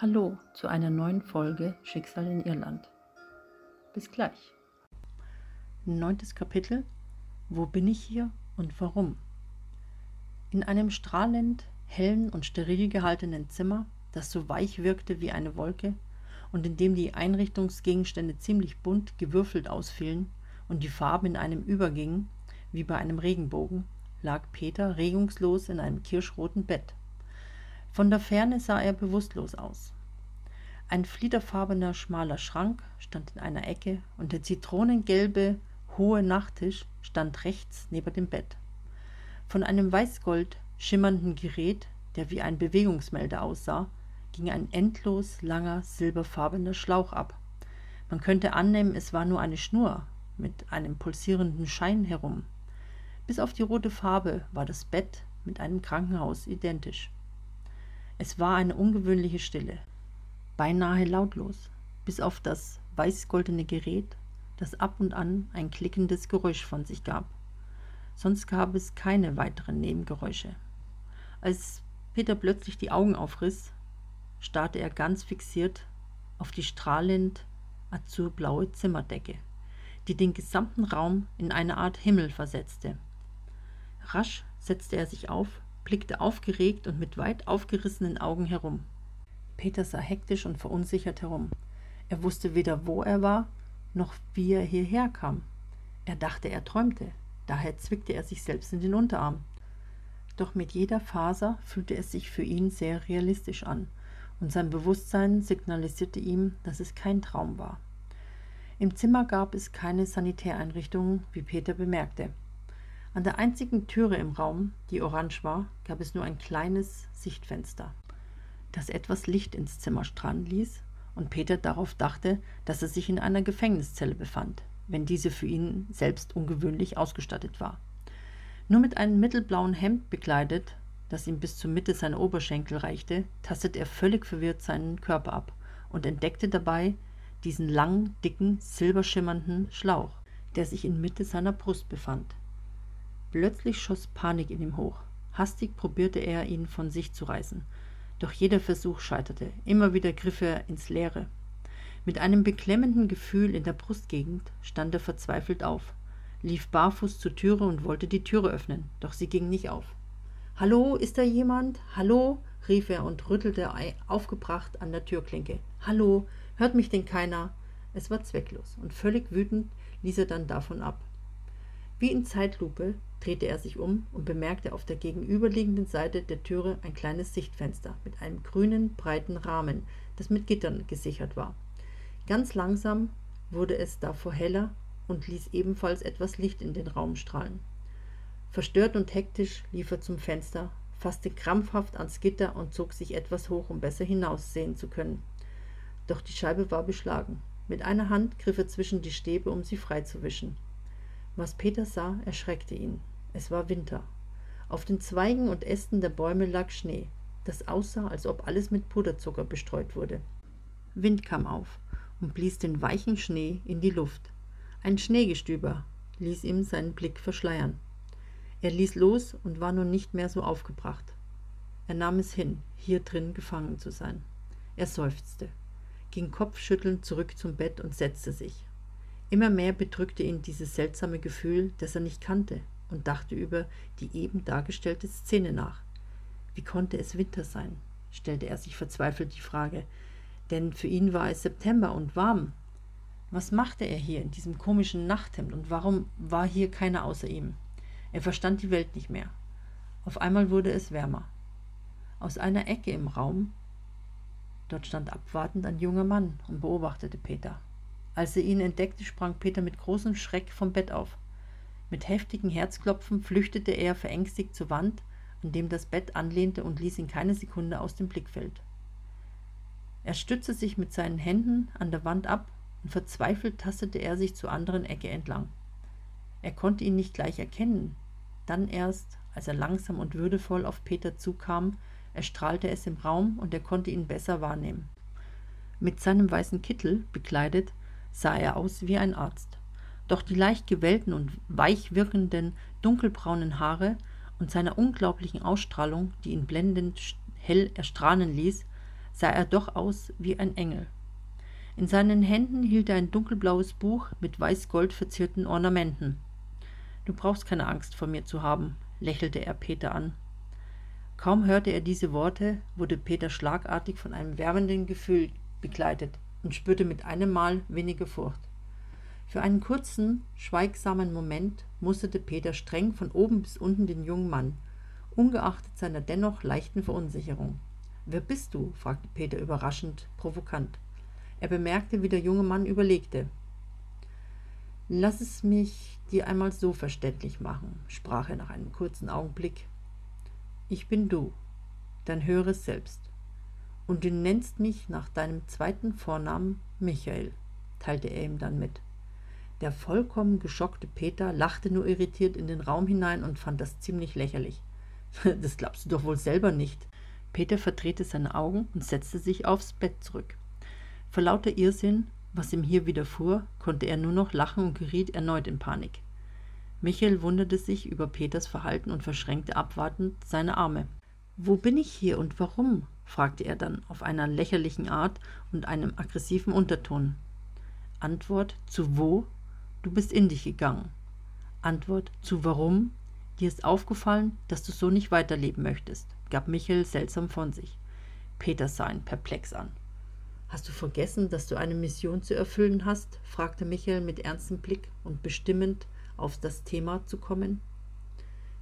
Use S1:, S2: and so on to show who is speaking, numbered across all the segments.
S1: Hallo zu einer neuen Folge Schicksal in Irland. Bis gleich. Neuntes Kapitel Wo bin ich hier und warum? In einem strahlend hellen und steril gehaltenen Zimmer, das so weich wirkte wie eine Wolke und in dem die Einrichtungsgegenstände ziemlich bunt gewürfelt ausfielen und die Farben in einem übergingen, wie bei einem Regenbogen, lag Peter regungslos in einem kirschroten Bett. Von der Ferne sah er bewusstlos aus. Ein fliederfarbener schmaler Schrank stand in einer Ecke und der zitronengelbe hohe Nachttisch stand rechts neben dem Bett. Von einem weißgold schimmernden Gerät, der wie ein Bewegungsmelder aussah, ging ein endlos langer silberfarbener Schlauch ab. Man könnte annehmen, es war nur eine Schnur mit einem pulsierenden Schein herum. Bis auf die rote Farbe war das Bett mit einem Krankenhaus identisch. Es war eine ungewöhnliche Stille, beinahe lautlos, bis auf das weißgoldene Gerät, das ab und an ein klickendes Geräusch von sich gab. Sonst gab es keine weiteren Nebengeräusche. Als Peter plötzlich die Augen aufriss, starrte er ganz fixiert auf die strahlend azurblaue Zimmerdecke, die den gesamten Raum in eine Art Himmel versetzte. Rasch setzte er sich auf, blickte aufgeregt und mit weit aufgerissenen Augen herum. Peter sah hektisch und verunsichert herum. Er wusste weder, wo er war, noch wie er hierher kam. Er dachte, er träumte. Daher zwickte er sich selbst in den Unterarm. Doch mit jeder Faser fühlte es sich für ihn sehr realistisch an, und sein Bewusstsein signalisierte ihm, dass es kein Traum war. Im Zimmer gab es keine Sanitäreinrichtungen, wie Peter bemerkte. An der einzigen Türe im Raum, die orange war, gab es nur ein kleines Sichtfenster, das etwas Licht ins Zimmer strahlen ließ und Peter darauf dachte, dass er sich in einer Gefängniszelle befand, wenn diese für ihn selbst ungewöhnlich ausgestattet war. Nur mit einem mittelblauen Hemd bekleidet, das ihm bis zur Mitte seiner Oberschenkel reichte, tastete er völlig verwirrt seinen Körper ab und entdeckte dabei diesen langen, dicken, silberschimmernden Schlauch, der sich in Mitte seiner Brust befand. Plötzlich schoss Panik in ihm hoch. Hastig probierte er, ihn von sich zu reißen. Doch jeder Versuch scheiterte. Immer wieder griff er ins Leere. Mit einem beklemmenden Gefühl in der Brustgegend stand er verzweifelt auf, lief barfuß zur Türe und wollte die Türe öffnen, doch sie ging nicht auf. Hallo, ist da jemand? Hallo? rief er und rüttelte aufgebracht an der Türklinke. Hallo, hört mich denn keiner? Es war zwecklos, und völlig wütend ließ er dann davon ab. Wie in Zeitlupe drehte er sich um und bemerkte auf der gegenüberliegenden Seite der Türe ein kleines Sichtfenster mit einem grünen, breiten Rahmen, das mit Gittern gesichert war. Ganz langsam wurde es davor heller und ließ ebenfalls etwas Licht in den Raum strahlen. Verstört und hektisch lief er zum Fenster, fasste krampfhaft ans Gitter und zog sich etwas hoch, um besser hinaussehen zu können. Doch die Scheibe war beschlagen. Mit einer Hand griff er zwischen die Stäbe, um sie freizuwischen. Was Peter sah, erschreckte ihn. Es war Winter. Auf den Zweigen und Ästen der Bäume lag Schnee, das aussah, als ob alles mit Puderzucker bestreut wurde. Wind kam auf und blies den weichen Schnee in die Luft. Ein Schneegestüber ließ ihm seinen Blick verschleiern. Er ließ los und war nun nicht mehr so aufgebracht. Er nahm es hin, hier drin gefangen zu sein. Er seufzte, ging kopfschüttelnd zurück zum Bett und setzte sich. Immer mehr bedrückte ihn dieses seltsame Gefühl, das er nicht kannte, und dachte über die eben dargestellte Szene nach. Wie konnte es Winter sein? stellte er sich verzweifelt die Frage, denn für ihn war es September und warm. Was machte er hier in diesem komischen Nachthemd und warum war hier keiner außer ihm? Er verstand die Welt nicht mehr. Auf einmal wurde es wärmer. Aus einer Ecke im Raum, dort stand abwartend ein junger Mann und beobachtete Peter. Als er ihn entdeckte, sprang Peter mit großem Schreck vom Bett auf. Mit heftigen Herzklopfen flüchtete er verängstigt zur Wand, an dem das Bett anlehnte, und ließ ihn keine Sekunde aus dem Blickfeld. Er stützte sich mit seinen Händen an der Wand ab und verzweifelt tastete er sich zur anderen Ecke entlang. Er konnte ihn nicht gleich erkennen. Dann erst, als er langsam und würdevoll auf Peter zukam, erstrahlte es im Raum und er konnte ihn besser wahrnehmen. Mit seinem weißen Kittel bekleidet sah er aus wie ein Arzt. Doch die leicht gewellten und weich wirkenden dunkelbraunen Haare und seiner unglaublichen Ausstrahlung, die ihn blendend hell erstrahlen ließ, sah er doch aus wie ein Engel. In seinen Händen hielt er ein dunkelblaues Buch mit weiß-gold verzierten Ornamenten. Du brauchst keine Angst vor mir zu haben, lächelte er Peter an. Kaum hörte er diese Worte, wurde Peter schlagartig von einem wärmenden Gefühl begleitet und spürte mit einem Mal weniger Furcht. Für einen kurzen, schweigsamen Moment musterte Peter streng von oben bis unten den jungen Mann, ungeachtet seiner dennoch leichten Verunsicherung. Wer bist du? fragte Peter überraschend, provokant. Er bemerkte, wie der junge Mann überlegte. Lass es mich dir einmal so verständlich machen, sprach er nach einem kurzen Augenblick. Ich bin du, dann höre es selbst. Und du nennst mich nach deinem zweiten Vornamen Michael, teilte er ihm dann mit. Der vollkommen geschockte Peter lachte nur irritiert in den Raum hinein und fand das ziemlich lächerlich. Das glaubst du doch wohl selber nicht. Peter verdrehte seine Augen und setzte sich aufs Bett zurück. Vor lauter Irrsinn, was ihm hier widerfuhr, konnte er nur noch lachen und geriet erneut in Panik. Michael wunderte sich über Peters Verhalten und verschränkte abwartend seine Arme. Wo bin ich hier und warum? fragte er dann auf einer lächerlichen Art und einem aggressiven Unterton. Antwort zu wo Du bist in dich gegangen. Antwort zu warum? Dir ist aufgefallen, dass du so nicht weiterleben möchtest, gab Michael seltsam von sich. Peter sah ihn perplex an. Hast du vergessen, dass du eine Mission zu erfüllen hast? fragte Michael mit ernstem Blick und bestimmend auf das Thema zu kommen.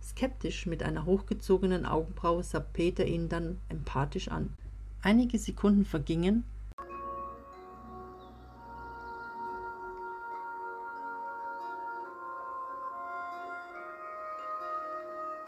S1: Skeptisch mit einer hochgezogenen Augenbraue sah Peter ihn dann empathisch an. Einige Sekunden vergingen,